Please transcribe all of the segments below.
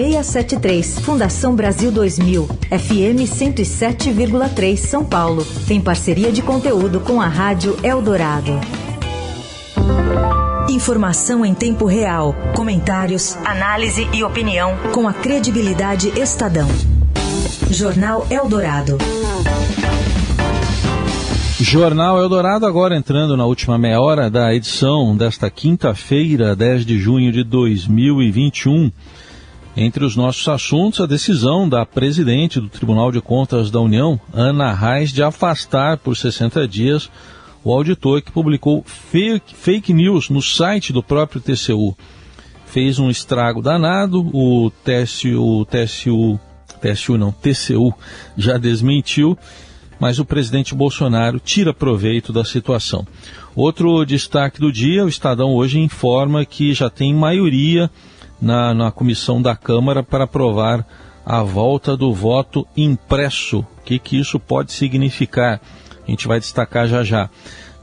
673. Fundação Brasil 2000. FM 107,3 São Paulo. Tem parceria de conteúdo com a Rádio Eldorado. Informação em tempo real. Comentários, análise e opinião. Com a credibilidade Estadão. Jornal Eldorado. Jornal Eldorado agora entrando na última meia hora da edição desta quinta-feira, 10 de junho de 2021. Entre os nossos assuntos, a decisão da presidente do Tribunal de Contas da União, Ana Reis, de afastar por 60 dias o auditor que publicou fake, fake news no site do próprio TCU. Fez um estrago danado, o não, TCU já desmentiu mas o presidente Bolsonaro tira proveito da situação. Outro destaque do dia: o Estadão hoje informa que já tem maioria na, na comissão da Câmara para aprovar a volta do voto impresso. O que, que isso pode significar? A gente vai destacar já já.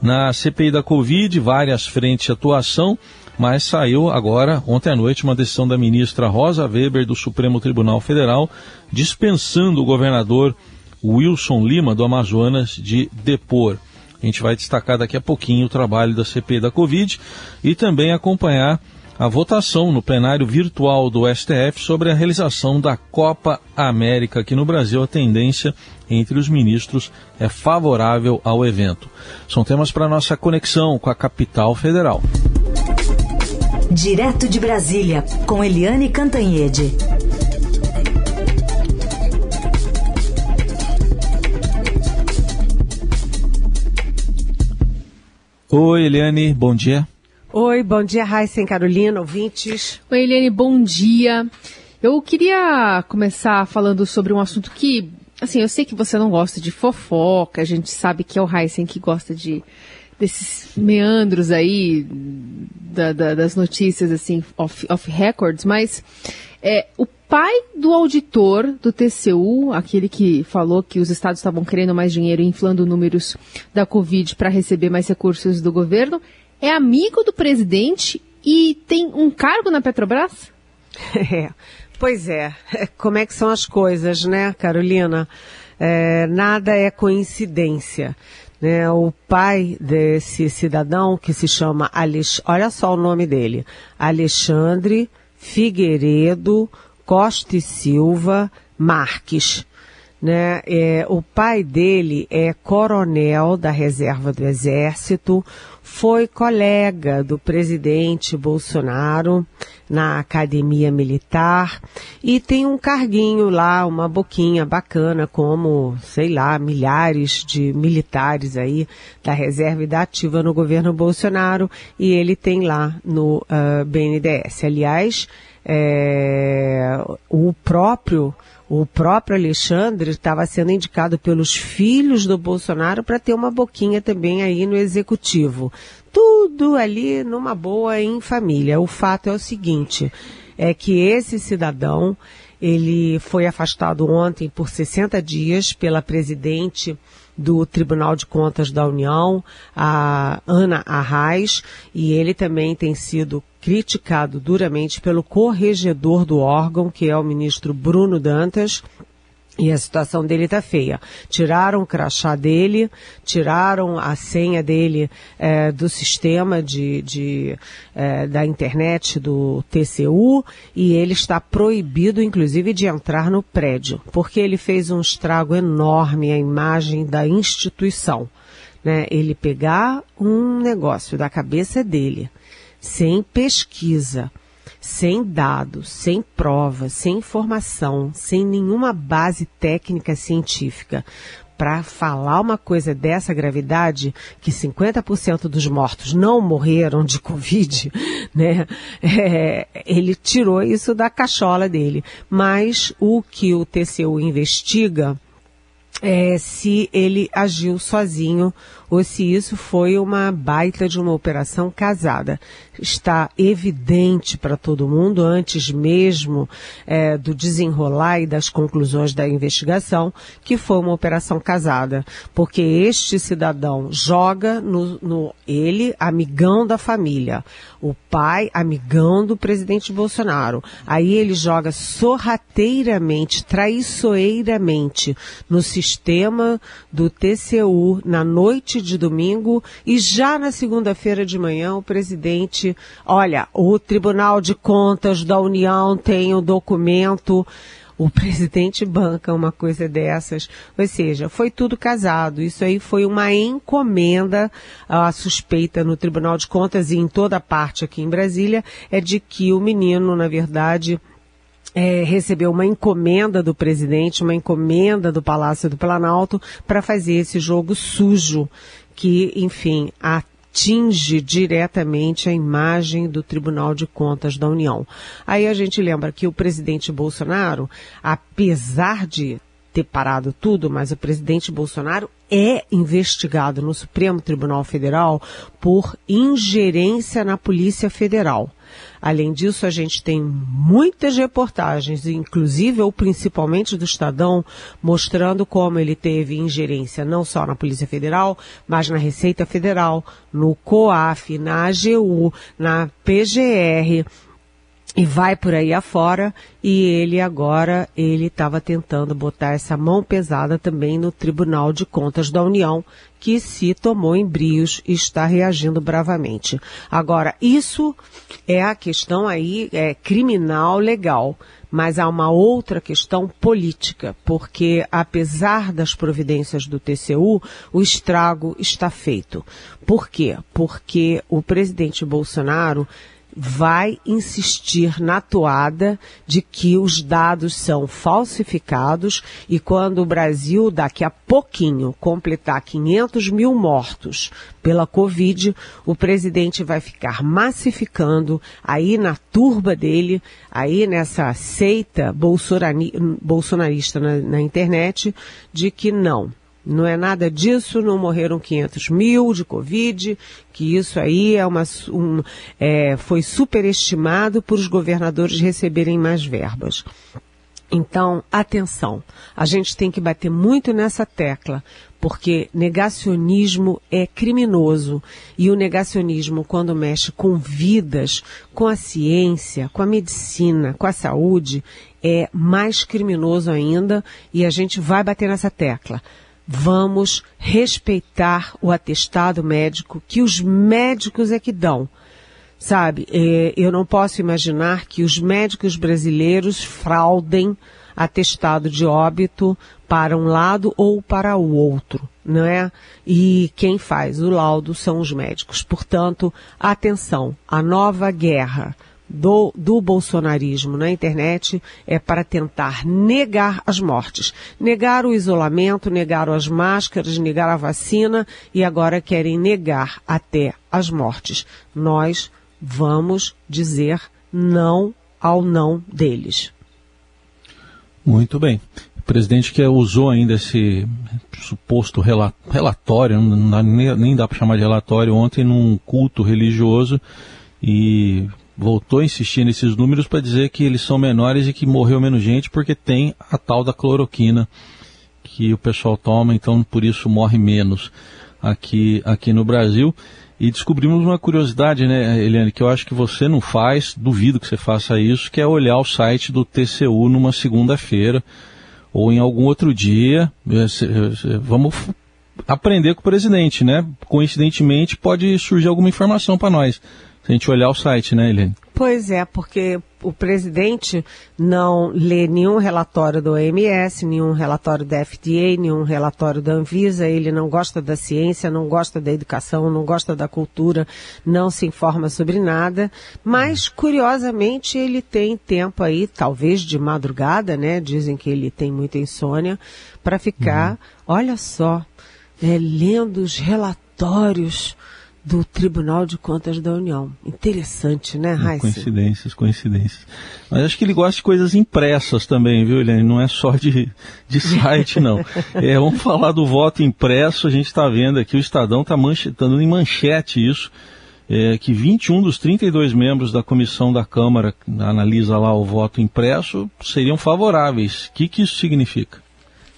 Na CPI da Covid, várias frentes de atuação, mas saiu agora, ontem à noite, uma decisão da ministra Rosa Weber do Supremo Tribunal Federal dispensando o governador Wilson Lima, do Amazonas, de depor. A gente vai destacar daqui a pouquinho o trabalho da CP da Covid e também acompanhar a votação no plenário virtual do STF sobre a realização da Copa América aqui no Brasil. A tendência entre os ministros é favorável ao evento. São temas para nossa conexão com a capital federal. Direto de Brasília, com Eliane Cantanhede. Oi, Eliane, bom dia. Oi, bom dia, Raíssa Carolina, ouvintes. Oi, Eliane, bom dia. Eu queria começar falando sobre um assunto que, assim, eu sei que você não gosta de fofoca, a gente sabe que é o Heisen que gosta de desses meandros aí da, da, das notícias, assim, off, off records, mas é, o pai do auditor do TCU, aquele que falou que os estados estavam querendo mais dinheiro e inflando números da Covid para receber mais recursos do governo, é amigo do presidente e tem um cargo na Petrobras? É, pois é. Como é que são as coisas, né, Carolina? É, nada é coincidência. Né, o pai desse cidadão, que se chama, olha só o nome dele, Alexandre Figueiredo Costa e Silva Marques. Né? É, o pai dele é coronel da reserva do Exército, foi colega do presidente Bolsonaro na academia militar e tem um carguinho lá, uma boquinha bacana, como, sei lá, milhares de militares aí da reserva e da ativa no governo Bolsonaro e ele tem lá no uh, ah, BNDES. Aliás, é, o próprio o próprio Alexandre estava sendo indicado pelos filhos do Bolsonaro para ter uma boquinha também aí no executivo. Tudo ali numa boa em família. O fato é o seguinte, é que esse cidadão, ele foi afastado ontem por 60 dias pela presidente do Tribunal de Contas da União, a Ana Arraes, e ele também tem sido criticado duramente pelo corregedor do órgão, que é o ministro Bruno Dantas, e a situação dele está feia. Tiraram o crachá dele, tiraram a senha dele é, do sistema de, de é, da internet do TCU e ele está proibido, inclusive, de entrar no prédio, porque ele fez um estrago enorme à imagem da instituição. Né? Ele pegar um negócio da cabeça dele, sem pesquisa, sem dados, sem provas, sem informação, sem nenhuma base técnica científica, para falar uma coisa dessa gravidade, que 50% dos mortos não morreram de Covid, né? É, ele tirou isso da cachola dele. Mas o que o TCU investiga é, se ele agiu sozinho ou se isso foi uma baita de uma operação casada. Está evidente para todo mundo, antes mesmo é, do desenrolar e das conclusões da investigação, que foi uma operação casada, porque este cidadão joga no, no ele, amigão da família, o pai, amigão do presidente Bolsonaro. Aí ele joga sorrateiramente, traiçoeiramente no sistema do TCU na noite de domingo e já na segunda-feira de manhã o presidente, olha, o Tribunal de Contas da União tem o um documento o presidente banca uma coisa dessas. Ou seja, foi tudo casado. Isso aí foi uma encomenda, a suspeita no Tribunal de Contas e em toda parte aqui em Brasília, é de que o menino, na verdade, é, recebeu uma encomenda do presidente, uma encomenda do Palácio do Planalto para fazer esse jogo sujo que, enfim, atinge diretamente a imagem do Tribunal de Contas da União. Aí a gente lembra que o presidente Bolsonaro, apesar de ter parado tudo, mas o presidente Bolsonaro é investigado no Supremo Tribunal Federal por ingerência na Polícia Federal. Além disso, a gente tem muitas reportagens, inclusive ou principalmente do Estadão, mostrando como ele teve ingerência não só na Polícia Federal, mas na Receita Federal, no COAF, na AGU, na PGR, e vai por aí afora e ele agora ele estava tentando botar essa mão pesada também no Tribunal de Contas da União que se tomou em brios e está reagindo bravamente. Agora isso é a questão aí é criminal legal, mas há uma outra questão política, porque apesar das providências do TCU, o estrago está feito. Por quê? Porque o presidente Bolsonaro vai insistir na toada de que os dados são falsificados e quando o Brasil daqui a pouquinho completar 500 mil mortos pela Covid, o presidente vai ficar massificando aí na turba dele, aí nessa seita bolsonarista na, na internet, de que não, não é nada disso, não morreram 500 mil de Covid, que isso aí é uma, um, é, foi superestimado por os governadores receberem mais verbas. Então, atenção, a gente tem que bater muito nessa tecla, porque negacionismo é criminoso e o negacionismo, quando mexe com vidas, com a ciência, com a medicina, com a saúde, é mais criminoso ainda e a gente vai bater nessa tecla vamos respeitar o atestado médico que os médicos é que dão. Sabe, é, eu não posso imaginar que os médicos brasileiros fraudem atestado de óbito para um lado ou para o outro, não é? E quem faz o laudo são os médicos. Portanto, atenção, a nova guerra do, do bolsonarismo na internet é para tentar negar as mortes, negar o isolamento, negar as máscaras, negar a vacina e agora querem negar até as mortes. Nós vamos dizer não ao não deles. Muito bem. O presidente que usou ainda esse suposto relatório, nem dá para chamar de relatório, ontem num culto religioso e voltou a insistir nesses números para dizer que eles são menores e que morreu menos gente porque tem a tal da cloroquina que o pessoal toma, então por isso morre menos aqui, aqui no Brasil. E descobrimos uma curiosidade, né, Eliane, que eu acho que você não faz, duvido que você faça isso, que é olhar o site do TCU numa segunda-feira ou em algum outro dia. É, vamos aprender com o presidente, né? Coincidentemente pode surgir alguma informação para nós se a gente olhar o site, né, Helene? Pois é, porque o presidente não lê nenhum relatório do OMS, nenhum relatório da FDA, nenhum relatório da Anvisa, ele não gosta da ciência, não gosta da educação, não gosta da cultura, não se informa sobre nada, mas curiosamente ele tem tempo aí, talvez de madrugada, né? Dizem que ele tem muita insônia, para ficar, uhum. olha só, né, lendo os relatórios do Tribunal de Contas da União. Interessante, né, Raíssa? Coincidências, coincidências. Mas acho que ele gosta de coisas impressas também, viu, Helene? Não é só de, de site, não. É, vamos falar do voto impresso. A gente está vendo aqui, o Estadão está tá dando em manchete isso. É, que 21 dos 32 membros da comissão da Câmara analisa lá o voto impresso seriam favoráveis. O que, que isso significa?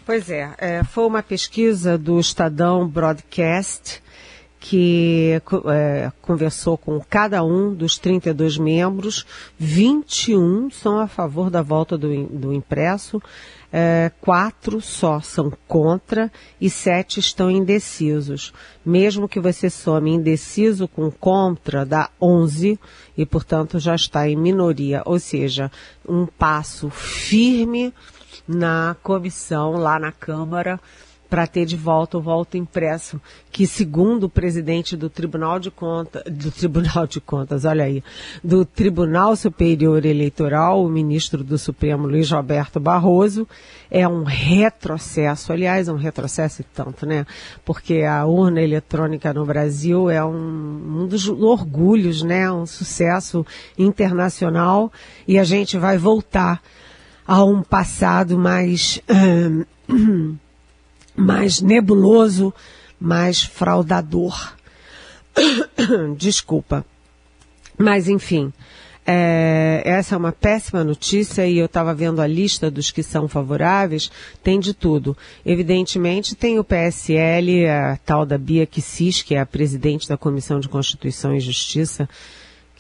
Pois é, é, foi uma pesquisa do Estadão Broadcast que é, conversou com cada um dos 32 membros, 21 são a favor da volta do, do impresso, é, quatro só são contra e sete estão indecisos. Mesmo que você some indeciso com contra, dá 11 e, portanto, já está em minoria. Ou seja, um passo firme na comissão, lá na Câmara, para ter de volta o voto impresso, que segundo o presidente do Tribunal de Contas, do Tribunal de Contas, olha aí, do Tribunal Superior Eleitoral, o ministro do Supremo Luiz Roberto Barroso, é um retrocesso, aliás, um retrocesso e tanto, né? Porque a urna eletrônica no Brasil é um, um dos orgulhos, né? Um sucesso internacional e a gente vai voltar a um passado mais mais nebuloso, mais fraudador. Desculpa. Mas, enfim, é, essa é uma péssima notícia e eu estava vendo a lista dos que são favoráveis, tem de tudo. Evidentemente, tem o PSL, a tal da Bia Kicis, que é a presidente da Comissão de Constituição e Justiça,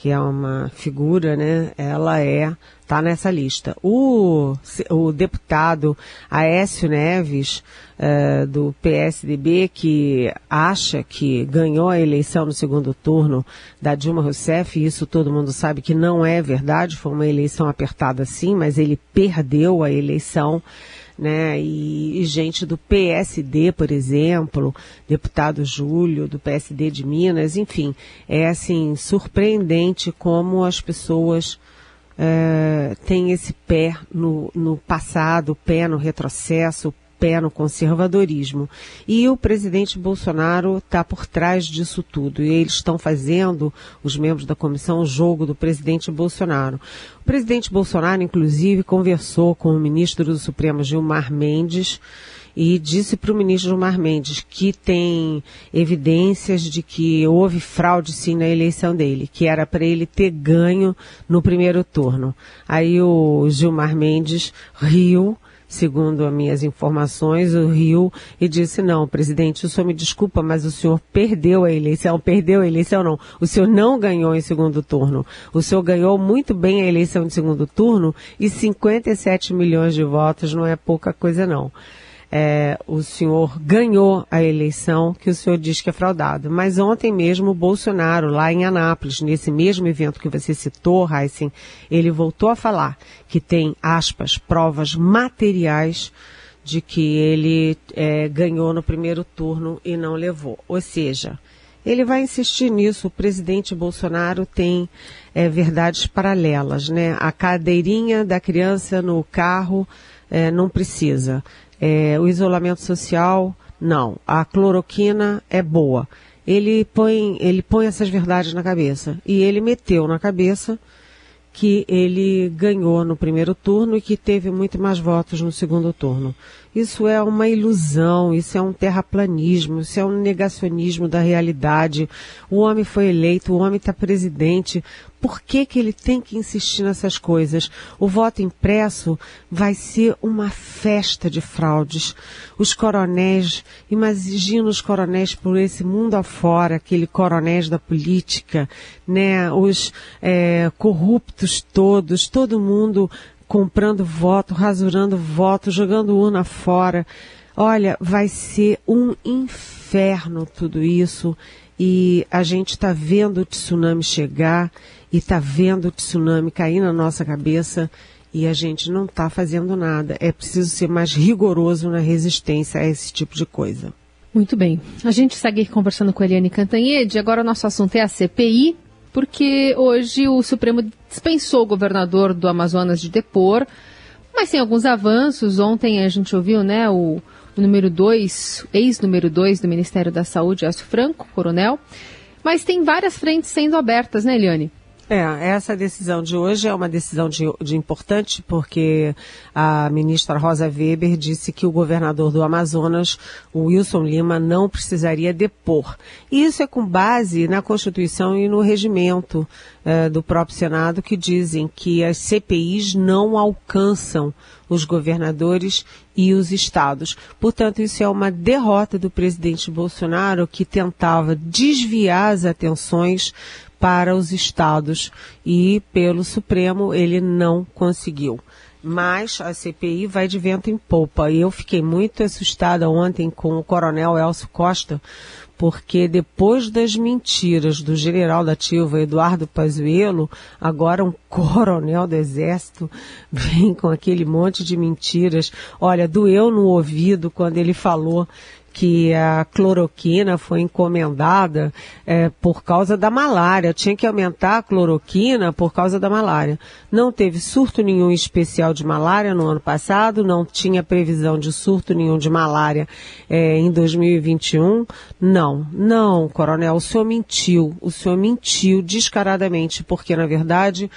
que é uma figura, né? Ela é está nessa lista. O, o deputado Aécio Neves, uh, do PSDB, que acha que ganhou a eleição no segundo turno da Dilma Rousseff, e isso todo mundo sabe que não é verdade, foi uma eleição apertada sim, mas ele perdeu a eleição. Né, e, e, gente do PSD, por exemplo, deputado Júlio, do PSD de Minas, enfim, é assim, surpreendente como as pessoas uh, tem esse pé no, no passado, pé no retrocesso, pé no conservadorismo. E o presidente Bolsonaro está por trás disso tudo. E eles estão fazendo, os membros da comissão, o jogo do presidente Bolsonaro. O presidente Bolsonaro, inclusive, conversou com o ministro do Supremo Gilmar Mendes e disse para o ministro Gilmar Mendes que tem evidências de que houve fraude sim na eleição dele, que era para ele ter ganho no primeiro turno. Aí o Gilmar Mendes riu segundo as minhas informações, o Rio e disse, não, presidente, o senhor me desculpa, mas o senhor perdeu a eleição, perdeu a eleição não, o senhor não ganhou em segundo turno, o senhor ganhou muito bem a eleição de segundo turno e 57 milhões de votos não é pouca coisa não é, o senhor ganhou a eleição que o senhor diz que é fraudado. Mas ontem mesmo o Bolsonaro, lá em Anápolis, nesse mesmo evento que você citou, Heisen, ele voltou a falar que tem, aspas, provas materiais de que ele é, ganhou no primeiro turno e não levou. Ou seja, ele vai insistir nisso. O presidente Bolsonaro tem é, verdades paralelas, né? A cadeirinha da criança no carro é, não precisa. É, o isolamento social, não. A cloroquina é boa. Ele põe, ele põe essas verdades na cabeça. E ele meteu na cabeça que ele ganhou no primeiro turno e que teve muito mais votos no segundo turno. Isso é uma ilusão, isso é um terraplanismo, isso é um negacionismo da realidade. O homem foi eleito, o homem está presidente. Por que, que ele tem que insistir nessas coisas? O voto impresso vai ser uma festa de fraudes. Os coronéis, imagina os coronéis por esse mundo afora, aquele coronéis da política, né? Os é, corruptos todos, todo mundo comprando voto, rasurando voto, jogando urna fora. Olha, vai ser um inferno tudo isso e a gente está vendo o tsunami chegar e está vendo o tsunami cair na nossa cabeça e a gente não está fazendo nada. É preciso ser mais rigoroso na resistência a esse tipo de coisa. Muito bem. A gente segue conversando com a Eliane Cantanhede. Agora o nosso assunto é a CPI, porque hoje o Supremo dispensou o governador do Amazonas de depor, mas tem alguns avanços. Ontem a gente ouviu, né, o, o número 2, ex-número 2 do Ministério da Saúde, Elcio Franco, coronel, Mas tem várias frentes sendo abertas, né, Eliane? É, essa decisão de hoje é uma decisão de, de, importante porque a ministra Rosa Weber disse que o governador do Amazonas, o Wilson Lima, não precisaria depor. E isso é com base na Constituição e no regimento é, do próprio Senado que dizem que as CPIs não alcançam os governadores e os estados. Portanto, isso é uma derrota do presidente Bolsonaro que tentava desviar as atenções para os estados e pelo Supremo ele não conseguiu. Mas a CPI vai de vento em popa. E eu fiquei muito assustada ontem com o coronel Elcio Costa, porque depois das mentiras do general da ativa Eduardo Pazuello, agora um coronel do exército vem com aquele monte de mentiras. Olha, doeu no ouvido quando ele falou que a cloroquina foi encomendada é, por causa da malária. Tinha que aumentar a cloroquina por causa da malária. Não teve surto nenhum especial de malária no ano passado, não tinha previsão de surto nenhum de malária é, em 2021. Não, não, coronel, o senhor mentiu. O senhor mentiu descaradamente, porque na verdade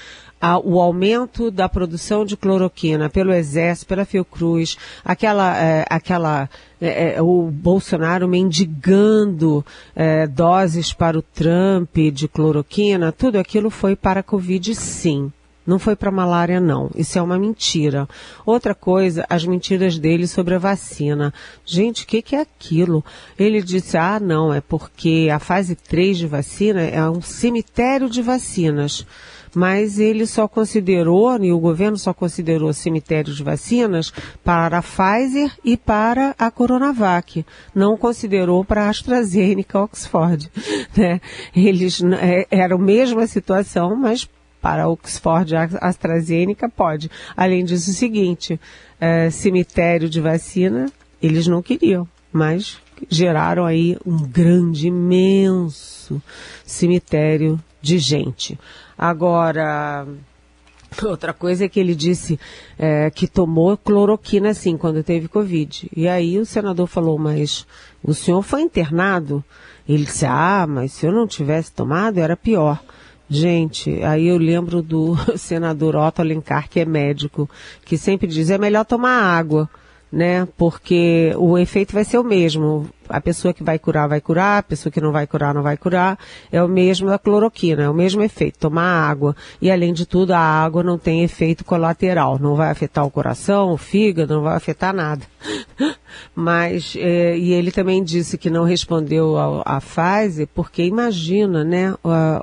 a, o aumento da produção de cloroquina pelo Exército, pela Fiocruz, aquela, é, aquela é, é, o Bolsonaro mendigando é, doses para o Trump de cloroquina, tudo aquilo foi para a Covid sim. Não foi para malária, não. Isso é uma mentira. Outra coisa, as mentiras dele sobre a vacina. Gente, o que, que, é aquilo? Ele disse, ah, não, é porque a fase 3 de vacina é um cemitério de vacinas mas ele só considerou, e o governo só considerou cemitério de vacinas para a Pfizer e para a Coronavac. Não considerou para a AstraZeneca Oxford. Né? Eles é, era a mesma situação, mas para Oxford AstraZeneca pode. Além disso, o seguinte, é, cemitério de vacina, eles não queriam, mas geraram aí um grande, imenso cemitério de gente. Agora, outra coisa é que ele disse é, que tomou cloroquina sim quando teve Covid. E aí o senador falou, mas o senhor foi internado? Ele disse, ah, mas se eu não tivesse tomado era pior. Gente, aí eu lembro do senador Otto Alencar, que é médico, que sempre diz, é melhor tomar água né? Porque o efeito vai ser o mesmo. A pessoa que vai curar vai curar, a pessoa que não vai curar não vai curar. É o mesmo da cloroquina, é o mesmo efeito. Tomar água. E além de tudo, a água não tem efeito colateral. Não vai afetar o coração, o fígado, não vai afetar nada. Mas, é, e ele também disse que não respondeu à fase, porque imagina, né?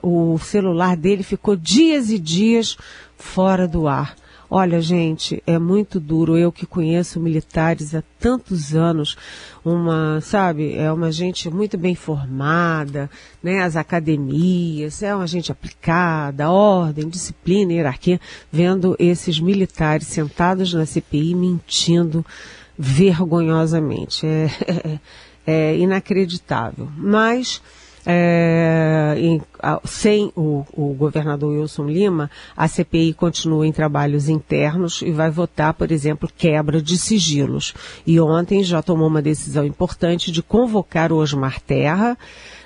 O celular dele ficou dias e dias fora do ar. Olha, gente, é muito duro. Eu que conheço militares há tantos anos, uma, sabe, é uma gente muito bem formada, né? As academias, é uma gente aplicada, ordem, disciplina, hierarquia, vendo esses militares sentados na CPI mentindo vergonhosamente. É, é, é inacreditável. Mas é, sem o, o, governador Wilson Lima, a CPI continua em trabalhos internos e vai votar, por exemplo, quebra de sigilos. E ontem já tomou uma decisão importante de convocar o Osmar Terra,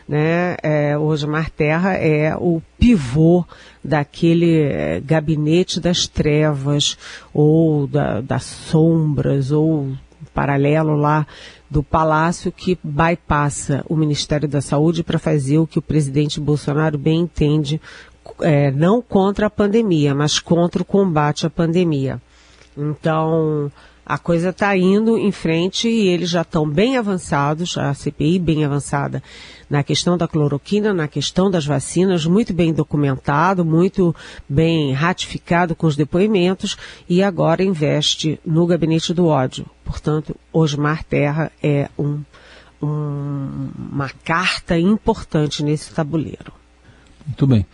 né? É, o Osmar Terra é o pivô daquele é, gabinete das trevas ou da, das sombras ou paralelo lá do Palácio que bypassa o Ministério da Saúde para fazer o que o presidente Bolsonaro bem entende, é, não contra a pandemia, mas contra o combate à pandemia. Então, a coisa está indo em frente e eles já estão bem avançados, a CPI bem avançada na questão da cloroquina, na questão das vacinas, muito bem documentado, muito bem ratificado com os depoimentos e agora investe no gabinete do ódio. Portanto, Osmar Terra é um, um, uma carta importante nesse tabuleiro. Muito bem.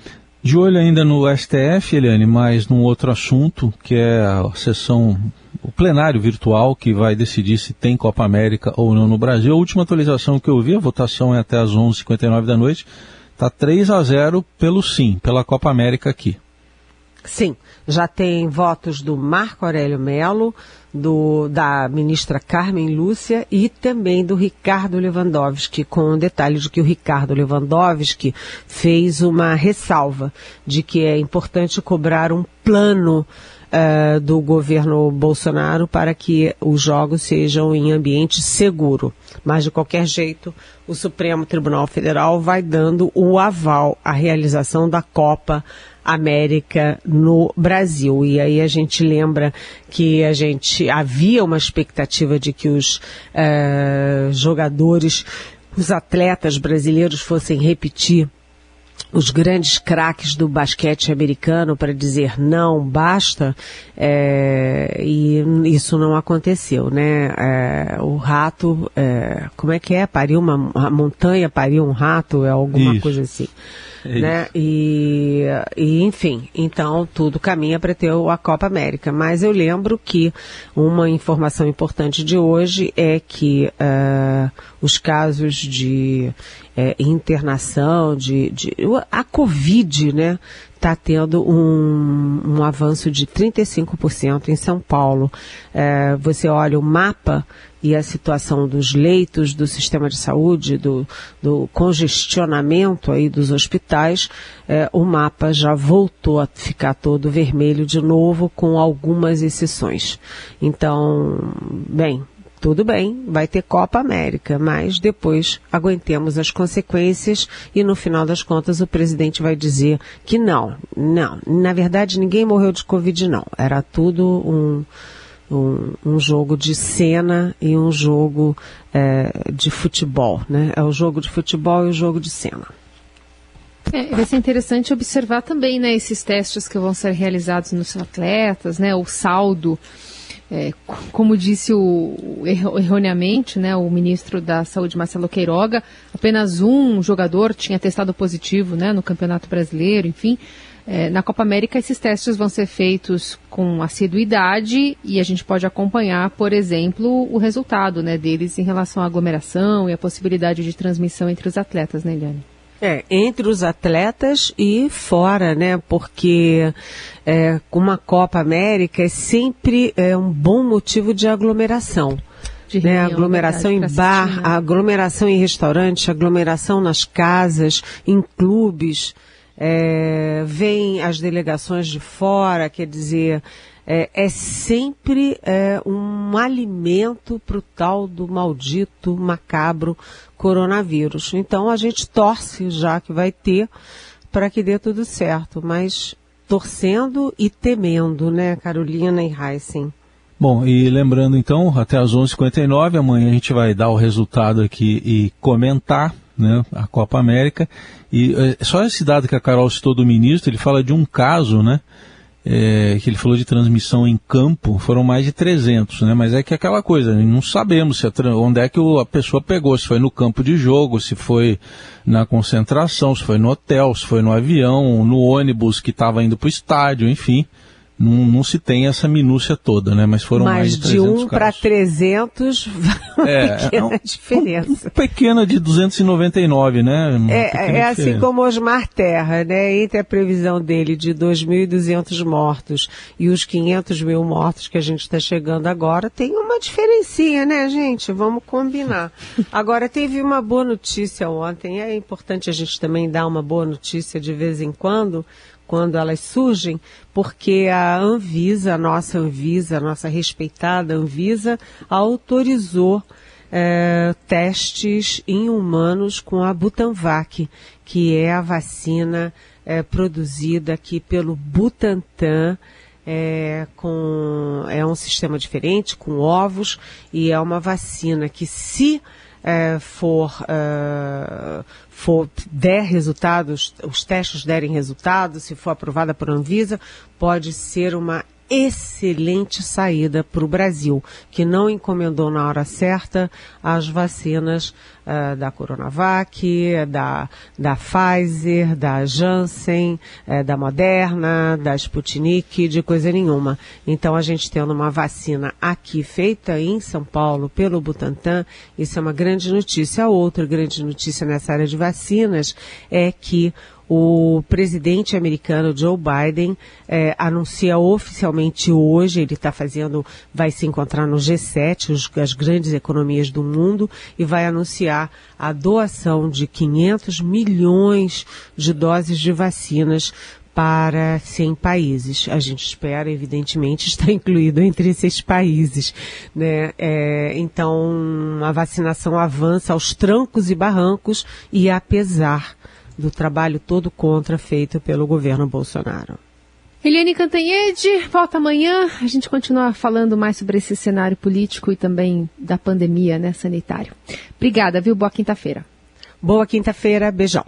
De olho ainda no STF, Eliane, mas num outro assunto, que é a sessão o plenário virtual que vai decidir se tem Copa América ou não no Brasil. A última atualização que eu vi, a votação é até às 11h59 da noite, está 3 a 0 pelo sim, pela Copa América aqui. Sim, já tem votos do Marco Aurélio Melo, do, da ministra Carmen Lúcia e também do Ricardo Lewandowski, com o detalhe de que o Ricardo Lewandowski fez uma ressalva de que é importante cobrar um plano uh, do governo Bolsonaro para que os jogos sejam em ambiente seguro. Mas, de qualquer jeito, o Supremo Tribunal Federal vai dando o aval à realização da Copa América no Brasil. E aí a gente lembra que a gente havia uma expectativa de que os uh, jogadores, os atletas brasileiros fossem repetir os grandes craques do basquete americano para dizer não, basta, é, e isso não aconteceu, né? É, o rato, é, como é que é? Pariu uma montanha, pariu um rato, é alguma isso. coisa assim. É né? E, e, enfim, então tudo caminha para ter a Copa América. Mas eu lembro que uma informação importante de hoje é que uh, os casos de é, internação, de, de, a Covid, né? está tendo um, um, avanço de 35% em São Paulo. É, você olha o mapa e a situação dos leitos do sistema de saúde, do, do congestionamento aí dos hospitais, é, o mapa já voltou a ficar todo vermelho de novo, com algumas exceções. Então, bem, tudo bem, vai ter Copa América, mas depois aguentemos as consequências e no final das contas o presidente vai dizer que não, não, na verdade ninguém morreu de Covid não, era tudo um, um, um jogo de cena e um jogo é, de futebol, né? É o jogo de futebol e o jogo de cena. É, vai ser interessante observar também, né, esses testes que vão ser realizados nos atletas, né, o saldo é, como disse o, erroneamente né, o ministro da Saúde, Marcelo Queiroga, apenas um jogador tinha testado positivo né, no Campeonato Brasileiro, enfim. É, na Copa América, esses testes vão ser feitos com assiduidade e a gente pode acompanhar, por exemplo, o resultado né, deles em relação à aglomeração e a possibilidade de transmissão entre os atletas, né, Eliane? É, entre os atletas e fora, né? Porque é, uma Copa América é sempre é, um bom motivo de aglomeração. De né? aglomeração verdade, em bar, assistir, né? aglomeração em restaurante, aglomeração nas casas, em clubes. É, vem as delegações de fora, quer dizer, é, é sempre é, um alimento para o tal do maldito, macabro coronavírus. Então a gente torce já que vai ter para que dê tudo certo, mas torcendo e temendo, né, Carolina e Heisen? Bom, e lembrando então, até às 11h59, amanhã a gente vai dar o resultado aqui e comentar né, a Copa América. E é, só esse dado que a Carol citou do ministro, ele fala de um caso, né, é, que ele falou de transmissão em campo, foram mais de 300, né? Mas é que aquela coisa, não sabemos se a, onde é que a pessoa pegou, se foi no campo de jogo, se foi na concentração, se foi no hotel, se foi no avião, no ônibus que estava indo para o estádio, enfim não, não, se tem essa minúcia toda, né? Mas foram Mas mais de 300 de 1 para 300, é, pequena é um, diferença. Um, pequena de 299, né? é, é assim como Osmar Terra, né? Entre a previsão dele de 2.200 mortos e os 500 mil mortos que a gente está chegando agora, tem uma diferencinha, né, gente? Vamos combinar. Agora, teve uma boa notícia ontem, é importante a gente também dar uma boa notícia de vez em quando, quando elas surgem, porque a Anvisa, a nossa Anvisa, a nossa respeitada Anvisa, autorizou é, testes em humanos com a Butanvac, que é a vacina é, produzida aqui pelo Butantan, é, com, é um sistema diferente, com ovos, e é uma vacina que se é, for, é, for der resultados, os testes derem resultados, se for aprovada por Anvisa, pode ser uma excelente saída para o Brasil, que não encomendou na hora certa as vacinas uh, da Coronavac, da, da Pfizer, da Janssen, uh, da Moderna, da Sputnik, de coisa nenhuma. Então a gente tendo uma vacina aqui feita em São Paulo pelo Butantan, isso é uma grande notícia. A outra grande notícia nessa área de vacinas é que O presidente americano Joe Biden é, anuncia oficialmente hoje, ele está fazendo, vai se encontrar no G7, os, as grandes economias do mundo, e vai anunciar a doação de 500 milhões de doses de vacinas para 100 países. A gente espera, evidentemente, estar incluído entre esses países. Né? É, então, a vacinação avança aos trancos e barrancos e apesar do trabalho todo contra feito pelo governo Bolsonaro. Eliane Cantanhede, volta amanhã. A gente continua falando mais sobre esse cenário político e também da pandemia né, sanitário. Obrigada, viu? Boa quinta-feira. Boa quinta-feira. Beijão.